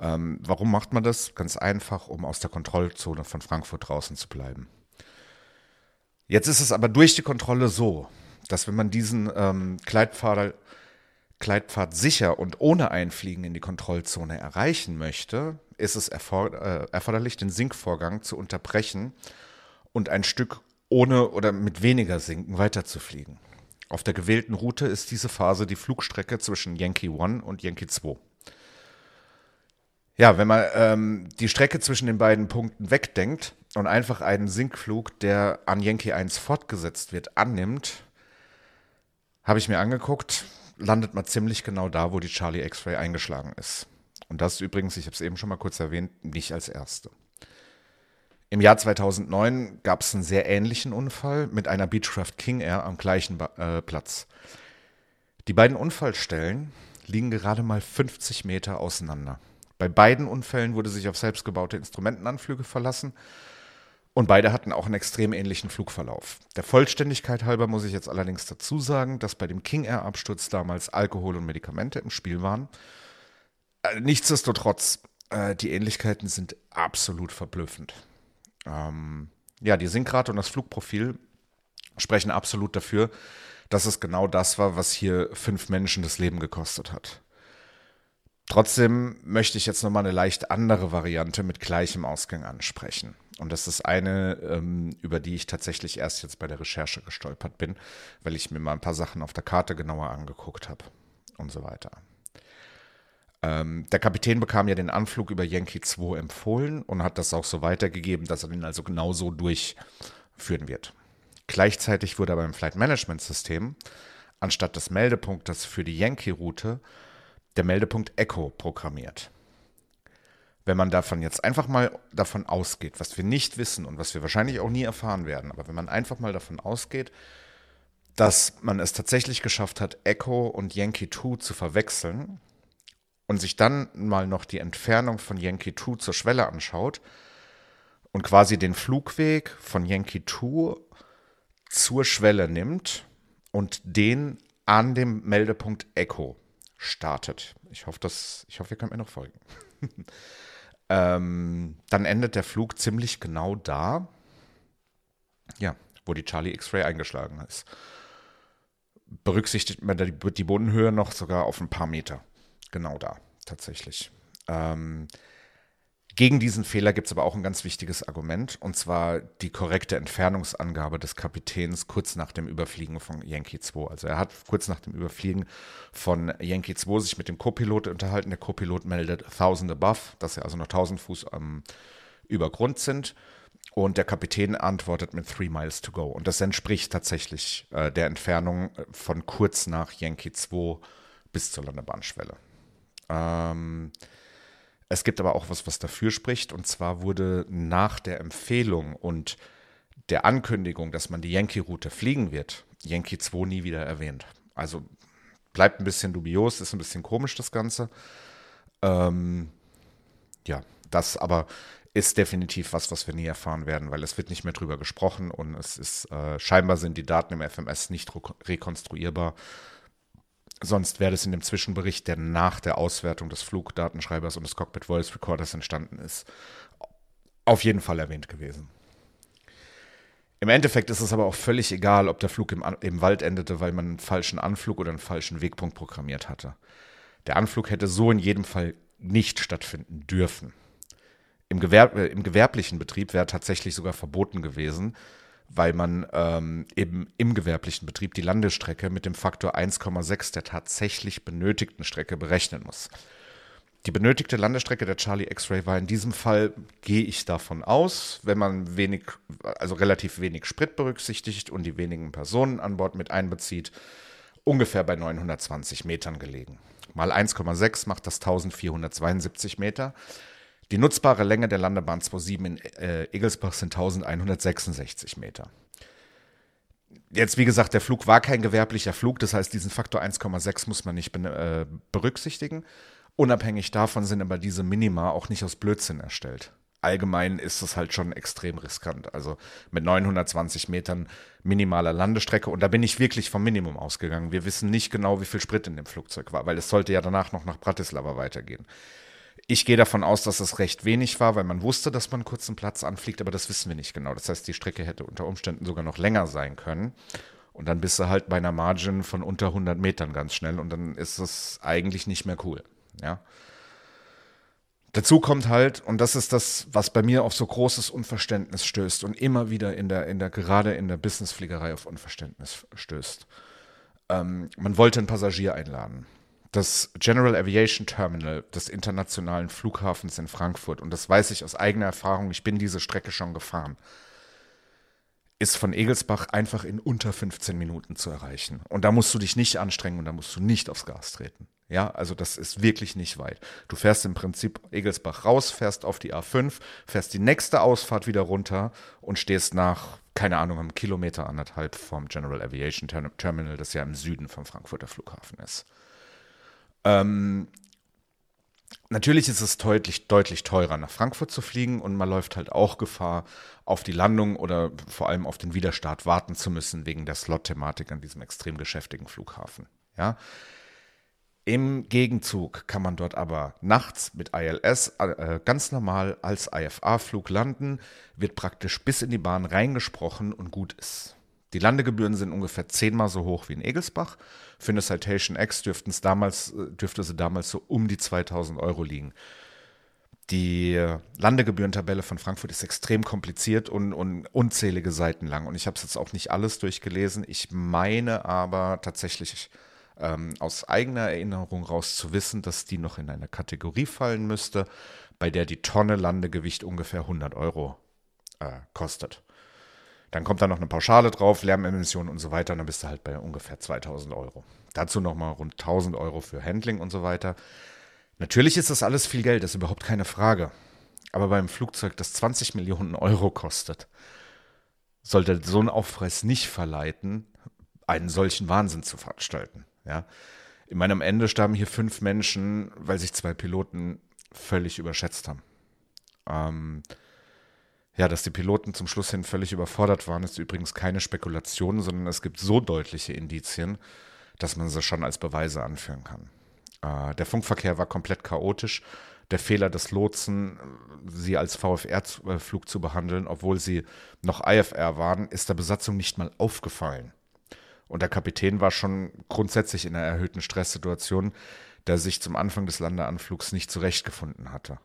[SPEAKER 1] Ähm, warum macht man das? Ganz einfach, um aus der Kontrollzone von Frankfurt draußen zu bleiben. Jetzt ist es aber durch die Kontrolle so, dass wenn man diesen ähm, Gleitpfad, Gleitpfad sicher und ohne Einfliegen in die Kontrollzone erreichen möchte, ist es erforder äh, erforderlich, den Sinkvorgang zu unterbrechen und ein Stück ohne oder mit weniger Sinken weiterzufliegen. Auf der gewählten Route ist diese Phase die Flugstrecke zwischen Yankee 1 und Yankee 2. Ja, wenn man ähm, die Strecke zwischen den beiden Punkten wegdenkt und einfach einen Sinkflug, der an Yankee 1 fortgesetzt wird, annimmt, habe ich mir angeguckt, landet man ziemlich genau da, wo die Charlie X-Ray eingeschlagen ist. Und das übrigens, ich habe es eben schon mal kurz erwähnt, nicht als erste. Im Jahr 2009 gab es einen sehr ähnlichen Unfall mit einer Beechcraft King Air am gleichen äh, Platz. Die beiden Unfallstellen liegen gerade mal 50 Meter auseinander. Bei beiden Unfällen wurde sich auf selbstgebaute Instrumentenanflüge verlassen und beide hatten auch einen extrem ähnlichen Flugverlauf. Der Vollständigkeit halber muss ich jetzt allerdings dazu sagen, dass bei dem King Air Absturz damals Alkohol und Medikamente im Spiel waren. Äh, nichtsdestotrotz, äh, die Ähnlichkeiten sind absolut verblüffend. Ähm, ja, die Sinkrate und das Flugprofil sprechen absolut dafür, dass es genau das war, was hier fünf Menschen das Leben gekostet hat. Trotzdem möchte ich jetzt nochmal eine leicht andere Variante mit gleichem Ausgang ansprechen. Und das ist eine, ähm, über die ich tatsächlich erst jetzt bei der Recherche gestolpert bin, weil ich mir mal ein paar Sachen auf der Karte genauer angeguckt habe und so weiter. Ähm, der Kapitän bekam ja den Anflug über Yankee 2 empfohlen und hat das auch so weitergegeben, dass er den also genauso durchführen wird. Gleichzeitig wurde aber im Flight Management System anstatt des Meldepunktes für die Yankee-Route der Meldepunkt Echo programmiert. Wenn man davon jetzt einfach mal davon ausgeht, was wir nicht wissen und was wir wahrscheinlich auch nie erfahren werden, aber wenn man einfach mal davon ausgeht, dass man es tatsächlich geschafft hat, Echo und Yankee 2 zu verwechseln, und sich dann mal noch die Entfernung von Yankee 2 zur Schwelle anschaut und quasi den Flugweg von Yankee 2 zur Schwelle nimmt und den an dem Meldepunkt Echo startet. Ich hoffe, dass, ich hoffe, ihr könnt mir noch folgen. ähm, dann endet der Flug ziemlich genau da, ja, wo die Charlie X-Ray eingeschlagen ist. Berücksichtigt man die Bodenhöhe noch sogar auf ein paar Meter genau da, tatsächlich. Ähm, gegen diesen Fehler gibt es aber auch ein ganz wichtiges Argument, und zwar die korrekte Entfernungsangabe des Kapitäns kurz nach dem Überfliegen von Yankee 2. Also er hat kurz nach dem Überfliegen von Yankee 2 sich mit dem Co-Pilot unterhalten. Der Co-Pilot meldet 1000 above, dass er also noch 1000 Fuß ähm, über Grund sind. Und der Kapitän antwortet mit Three Miles to go. Und das entspricht tatsächlich äh, der Entfernung von kurz nach Yankee 2 bis zur Landebahnschwelle. Ähm, es gibt aber auch was, was dafür spricht. Und zwar wurde nach der Empfehlung und der Ankündigung, dass man die Yankee-Route fliegen wird, Yankee 2 nie wieder erwähnt. Also bleibt ein bisschen dubios, ist ein bisschen komisch das Ganze. Ähm, ja, das aber ist definitiv was, was wir nie erfahren werden, weil es wird nicht mehr drüber gesprochen und es ist äh, scheinbar sind die Daten im FMS nicht rekonstruierbar. Sonst wäre das in dem Zwischenbericht, der nach der Auswertung des Flugdatenschreibers und des Cockpit Voice Recorders entstanden ist, auf jeden Fall erwähnt gewesen. Im Endeffekt ist es aber auch völlig egal, ob der Flug im, im, Wald endete, weil man einen falschen Anflug oder einen falschen Wegpunkt programmiert hatte. Der Anflug hätte so in jedem Fall nicht stattfinden dürfen. Im, Gewerb äh, im gewerblichen Betrieb wäre tatsächlich sogar verboten gewesen, weil man ähm, eben im gewerblichen Betrieb die Landestrecke mit dem Faktor 1,6 der tatsächlich benötigten Strecke berechnen muss. Die benötigte Landestrecke der Charlie X-Ray war in diesem Fall, gehe ich davon aus, wenn man wenig, also relativ wenig Sprit berücksichtigt und die wenigen Personen an Bord mit einbezieht, ungefähr bei 920 Metern gelegen. Mal 1,6 macht das 1472 Meter. Die nutzbare Länge der Landebahn 27 in äh, Egelsbach sind 1166 Meter. Jetzt, wie gesagt, der Flug war kein gewerblicher Flug, das heißt, diesen Faktor 1,6 muss man nicht äh, berücksichtigen. Unabhängig davon sind aber diese Minima auch nicht aus Blödsinn erstellt. Allgemein ist es halt schon extrem riskant. Also mit 920 Metern minimaler Landestrecke. Und da bin ich wirklich vom Minimum ausgegangen. Wir wissen nicht genau, wie viel Sprit in dem Flugzeug war, weil es sollte ja danach noch nach Bratislava weitergehen. Ich gehe davon aus, dass es recht wenig war, weil man wusste, dass man einen kurzen Platz anfliegt, aber das wissen wir nicht genau. Das heißt, die Strecke hätte unter Umständen sogar noch länger sein können. Und dann bist du halt bei einer Margin von unter 100 Metern ganz schnell und dann ist es eigentlich nicht mehr cool. Ja. Dazu kommt halt, und das ist das, was bei mir auf so großes Unverständnis stößt und immer wieder in der, in der, gerade in der Businessfliegerei auf Unverständnis stößt. Ähm, man wollte einen Passagier einladen. Das General Aviation Terminal des internationalen Flughafens in Frankfurt, und das weiß ich aus eigener Erfahrung, ich bin diese Strecke schon gefahren, ist von Egelsbach einfach in unter 15 Minuten zu erreichen. Und da musst du dich nicht anstrengen und da musst du nicht aufs Gas treten. Ja, also das ist wirklich nicht weit. Du fährst im Prinzip Egelsbach raus, fährst auf die A5, fährst die nächste Ausfahrt wieder runter und stehst nach, keine Ahnung, einem Kilometer anderthalb vom General Aviation Terminal, das ja im Süden vom Frankfurter Flughafen ist. Ähm, natürlich ist es deutlich, deutlich teurer, nach Frankfurt zu fliegen und man läuft halt auch Gefahr, auf die Landung oder vor allem auf den Widerstart warten zu müssen, wegen der Slot-Thematik an diesem extrem geschäftigen Flughafen. Ja, im Gegenzug kann man dort aber nachts mit ILS äh, ganz normal als IFA-Flug landen, wird praktisch bis in die Bahn reingesprochen und gut ist. Die Landegebühren sind ungefähr zehnmal so hoch wie in Egelsbach. Für eine Citation X damals, äh, dürfte sie damals so um die 2000 Euro liegen. Die Landegebührentabelle von Frankfurt ist extrem kompliziert und, und unzählige Seiten lang. Und ich habe es jetzt auch nicht alles durchgelesen. Ich meine aber tatsächlich ähm, aus eigener Erinnerung raus zu wissen, dass die noch in eine Kategorie fallen müsste, bei der die Tonne Landegewicht ungefähr 100 Euro äh, kostet. Dann kommt da noch eine Pauschale drauf, Lärmemissionen und so weiter, und dann bist du halt bei ungefähr 2000 Euro. Dazu nochmal rund 1000 Euro für Handling und so weiter. Natürlich ist das alles viel Geld, das ist überhaupt keine Frage. Aber beim Flugzeug, das 20 Millionen Euro kostet, sollte so ein Aufpreis nicht verleiten, einen solchen Wahnsinn zu veranstalten. Ja. In meinem Ende starben hier fünf Menschen, weil sich zwei Piloten völlig überschätzt haben. Ähm, ja, dass die Piloten zum Schluss hin völlig überfordert waren, ist übrigens keine Spekulation, sondern es gibt so deutliche Indizien, dass man sie schon als Beweise anführen kann. Äh, der Funkverkehr war komplett chaotisch. Der Fehler des Lotsen, sie als VFR-Flug zu behandeln, obwohl sie noch IFR waren, ist der Besatzung nicht mal aufgefallen. Und der Kapitän war schon grundsätzlich in einer erhöhten Stresssituation, der sich zum Anfang des Landeanflugs nicht zurechtgefunden hatte.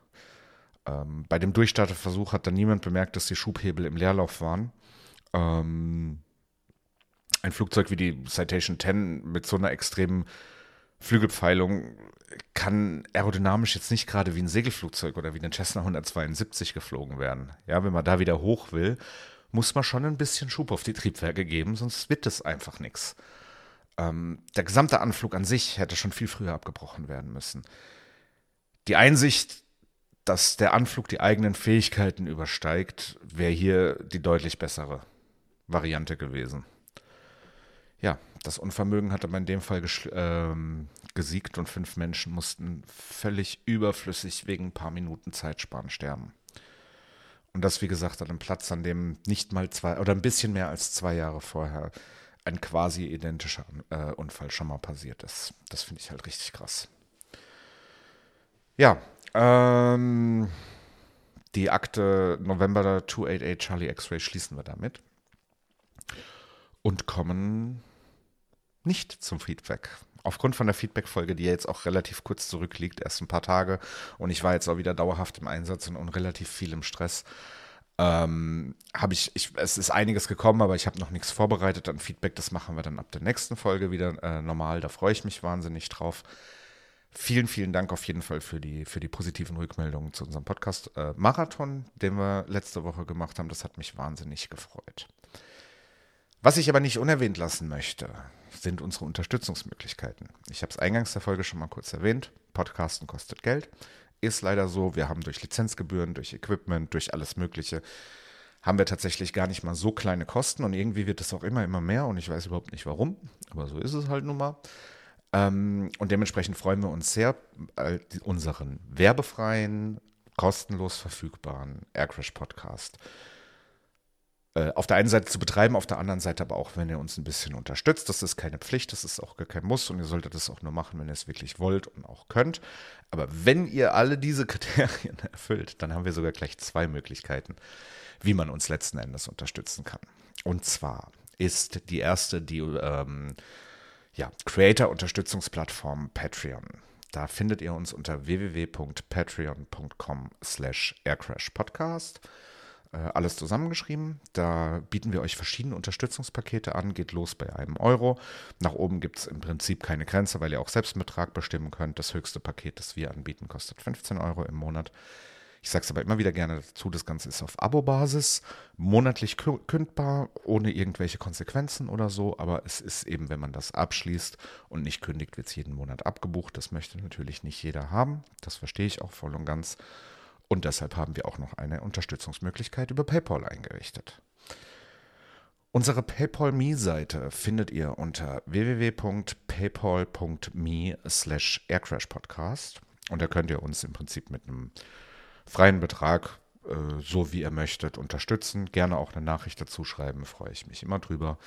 [SPEAKER 1] Ähm, bei dem Durchstarterversuch hat dann niemand bemerkt, dass die Schubhebel im Leerlauf waren. Ähm, ein Flugzeug wie die Citation 10 mit so einer extremen Flügelpfeilung kann aerodynamisch jetzt nicht gerade wie ein Segelflugzeug oder wie ein Cessna 172 geflogen werden. Ja, wenn man da wieder hoch will, muss man schon ein bisschen Schub auf die Triebwerke geben, sonst wird es einfach nichts. Ähm, der gesamte Anflug an sich hätte schon viel früher abgebrochen werden müssen. Die Einsicht, dass der Anflug die eigenen Fähigkeiten übersteigt, wäre hier die deutlich bessere Variante gewesen. Ja, das Unvermögen hatte man in dem Fall ähm, gesiegt und fünf Menschen mussten völlig überflüssig wegen ein paar Minuten Zeitsparen sterben. Und das, wie gesagt, an einem Platz, an dem nicht mal zwei oder ein bisschen mehr als zwei Jahre vorher ein quasi identischer äh, Unfall schon mal passiert ist. Das finde ich halt richtig krass. Ja, ähm, die Akte November 288 Charlie X-Ray schließen wir damit und kommen nicht zum Feedback aufgrund von der Feedback-Folge, die ja jetzt auch relativ kurz zurückliegt, erst ein paar Tage und ich war jetzt auch wieder dauerhaft im Einsatz und, und relativ viel im Stress, ähm, habe ich, ich, es ist einiges gekommen, aber ich habe noch nichts vorbereitet an Feedback. Das machen wir dann ab der nächsten Folge wieder äh, normal. Da freue ich mich wahnsinnig drauf. Vielen, vielen Dank auf jeden Fall für die, für die positiven Rückmeldungen zu unserem Podcast äh, Marathon, den wir letzte Woche gemacht haben. Das hat mich wahnsinnig gefreut. Was ich aber nicht unerwähnt lassen möchte, sind unsere Unterstützungsmöglichkeiten. Ich habe es eingangs der Folge schon mal kurz erwähnt. Podcasten kostet Geld. Ist leider so. Wir haben durch Lizenzgebühren, durch Equipment, durch alles Mögliche, haben wir tatsächlich gar nicht mal so kleine Kosten und irgendwie wird es auch immer, immer mehr und ich weiß überhaupt nicht warum, aber so ist es halt nun mal. Ähm, und dementsprechend freuen wir uns sehr, unseren werbefreien, kostenlos verfügbaren Aircrash Podcast äh, auf der einen Seite zu betreiben, auf der anderen Seite aber auch, wenn ihr uns ein bisschen unterstützt. Das ist keine Pflicht, das ist auch kein Muss und ihr solltet das auch nur machen, wenn ihr es wirklich wollt und auch könnt. Aber wenn ihr alle diese Kriterien erfüllt, dann haben wir sogar gleich zwei Möglichkeiten, wie man uns letzten Endes unterstützen kann. Und zwar ist die erste die ähm, ja, Creator-Unterstützungsplattform Patreon. Da findet ihr uns unter www.patreon.com slash aircrashpodcast. Äh, alles zusammengeschrieben. Da bieten wir euch verschiedene Unterstützungspakete an. Geht los bei einem Euro. Nach oben gibt es im Prinzip keine Grenze, weil ihr auch selbst einen Betrag bestimmen könnt. Das höchste Paket, das wir anbieten, kostet 15 Euro im Monat. Ich sage es aber immer wieder gerne dazu, das Ganze ist auf Abo-Basis, monatlich kündbar, ohne irgendwelche Konsequenzen oder so, aber es ist eben, wenn man das abschließt und nicht kündigt, wird es jeden Monat abgebucht. Das möchte natürlich nicht jeder haben, das verstehe ich auch voll und ganz. Und deshalb haben wir auch noch eine Unterstützungsmöglichkeit über PayPal eingerichtet. Unsere PayPal-Me-Seite findet ihr unter www.paypal.me slash aircrashpodcast. Und da könnt ihr uns im Prinzip mit einem freien Betrag, äh, so wie ihr möchtet, unterstützen. Gerne auch eine Nachricht dazu schreiben, freue ich mich immer drüber.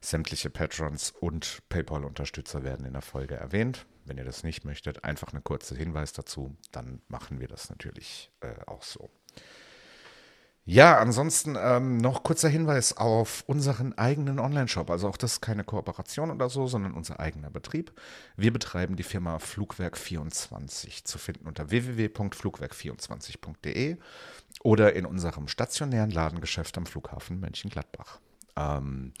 [SPEAKER 1] Sämtliche Patrons und PayPal-Unterstützer werden in der Folge erwähnt. Wenn ihr das nicht möchtet, einfach eine kurze Hinweis dazu, dann machen wir das natürlich äh, auch so. Ja, ansonsten ähm, noch kurzer Hinweis auf unseren eigenen Online-Shop. Also auch das ist keine Kooperation oder so, sondern unser eigener Betrieb. Wir betreiben die Firma Flugwerk24 zu finden unter www.flugwerk24.de oder in unserem stationären Ladengeschäft am Flughafen Mönchengladbach. Ähm,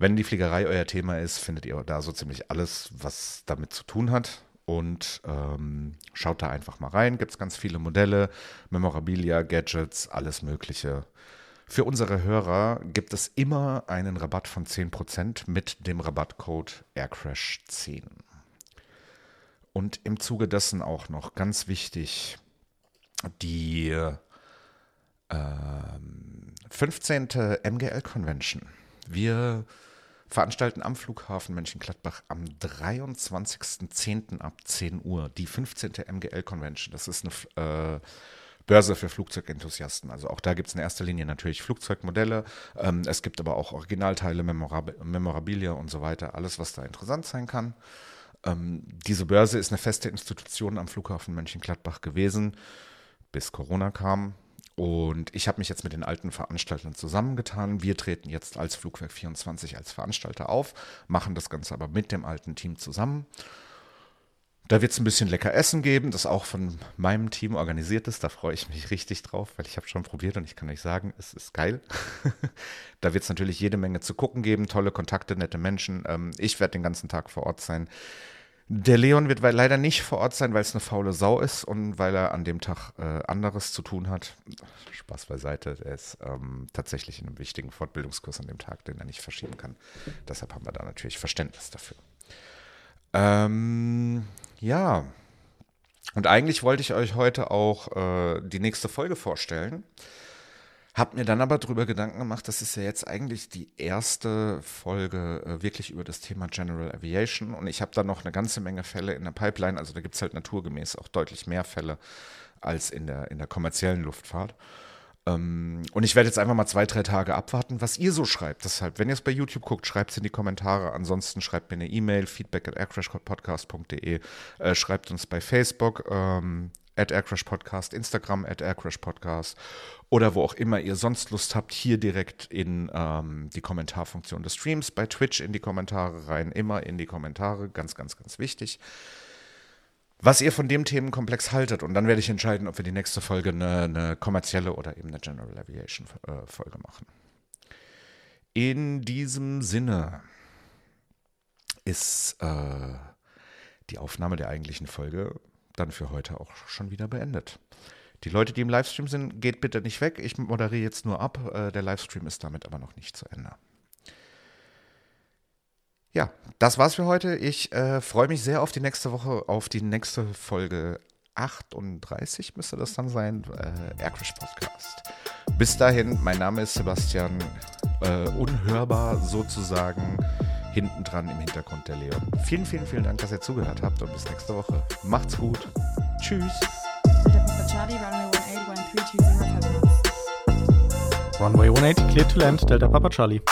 [SPEAKER 1] wenn die Fliegerei euer Thema ist, findet ihr da so ziemlich alles, was damit zu tun hat und ähm, schaut da einfach mal rein. Gibt es ganz viele Modelle, Memorabilia, Gadgets, alles Mögliche. Für unsere Hörer gibt es immer einen Rabatt von 10% mit dem Rabattcode AirCrash10. Und im Zuge dessen auch noch ganz wichtig die äh, 15. MGL Convention. Wir veranstalten am Flughafen Mönchengladbach am 23.10. ab 10 Uhr die 15. MGL Convention. Das ist eine äh, Börse für Flugzeugenthusiasten. Also auch da gibt es in erster Linie natürlich Flugzeugmodelle. Ähm, es gibt aber auch Originalteile, Memorab Memorabilia und so weiter. Alles, was da interessant sein kann. Ähm, diese Börse ist eine feste Institution am Flughafen Mönchengladbach gewesen, bis Corona kam. Und ich habe mich jetzt mit den alten Veranstaltern zusammengetan. Wir treten jetzt als Flugwerk 24 als Veranstalter auf, machen das Ganze aber mit dem alten Team zusammen. Da wird es ein bisschen lecker Essen geben, das auch von meinem Team organisiert ist. Da freue ich mich richtig drauf, weil ich habe schon probiert und ich kann euch sagen, es ist geil. da wird es natürlich jede Menge zu gucken geben, tolle Kontakte, nette Menschen. Ähm, ich werde den ganzen Tag vor Ort sein. Der Leon wird leider nicht vor Ort sein, weil es eine faule Sau ist und weil er an dem Tag äh, anderes zu tun hat. Spaß beiseite, er ist ähm, tatsächlich in einem wichtigen Fortbildungskurs an dem Tag, den er nicht verschieben kann. Deshalb haben wir da natürlich Verständnis dafür. Ähm, ja, und eigentlich wollte ich euch heute auch äh, die nächste Folge vorstellen. Hab mir dann aber darüber Gedanken gemacht, das ist ja jetzt eigentlich die erste Folge äh, wirklich über das Thema General Aviation und ich habe da noch eine ganze Menge Fälle in der Pipeline, also da gibt es halt naturgemäß auch deutlich mehr Fälle als in der, in der kommerziellen Luftfahrt. Ähm, und ich werde jetzt einfach mal zwei, drei Tage abwarten, was ihr so schreibt. Deshalb, wenn ihr es bei YouTube guckt, schreibt es in die Kommentare. Ansonsten schreibt mir eine E-Mail, feedback at aircrashpodcast.de, äh, schreibt uns bei Facebook. Ähm, at Aircrash Podcast, Instagram at Aircrash Podcast oder wo auch immer ihr sonst Lust habt, hier direkt in ähm, die Kommentarfunktion des Streams, bei Twitch in die Kommentare rein, immer in die Kommentare, ganz, ganz, ganz wichtig. Was ihr von dem Themenkomplex haltet und dann werde ich entscheiden, ob wir die nächste Folge eine, eine kommerzielle oder eben eine General Aviation äh, Folge machen. In diesem Sinne ist äh, die Aufnahme der eigentlichen Folge dann für heute auch schon wieder beendet. Die Leute, die im Livestream sind, geht bitte nicht weg. Ich moderiere jetzt nur ab. Äh, der Livestream ist damit aber noch nicht zu Ende. Ja, das war's für heute. Ich äh, freue mich sehr auf die nächste Woche, auf die nächste Folge 38 müsste das dann sein, äh, Aircrash Podcast. Bis dahin, mein Name ist Sebastian, äh, unhörbar sozusagen hinten dran im Hintergrund der Leon. Vielen, vielen, vielen Dank, dass ihr zugehört habt und bis nächste Woche. Macht's gut. Tschüss.
[SPEAKER 2] Runway 180, clear to land, Delta Papa Charlie.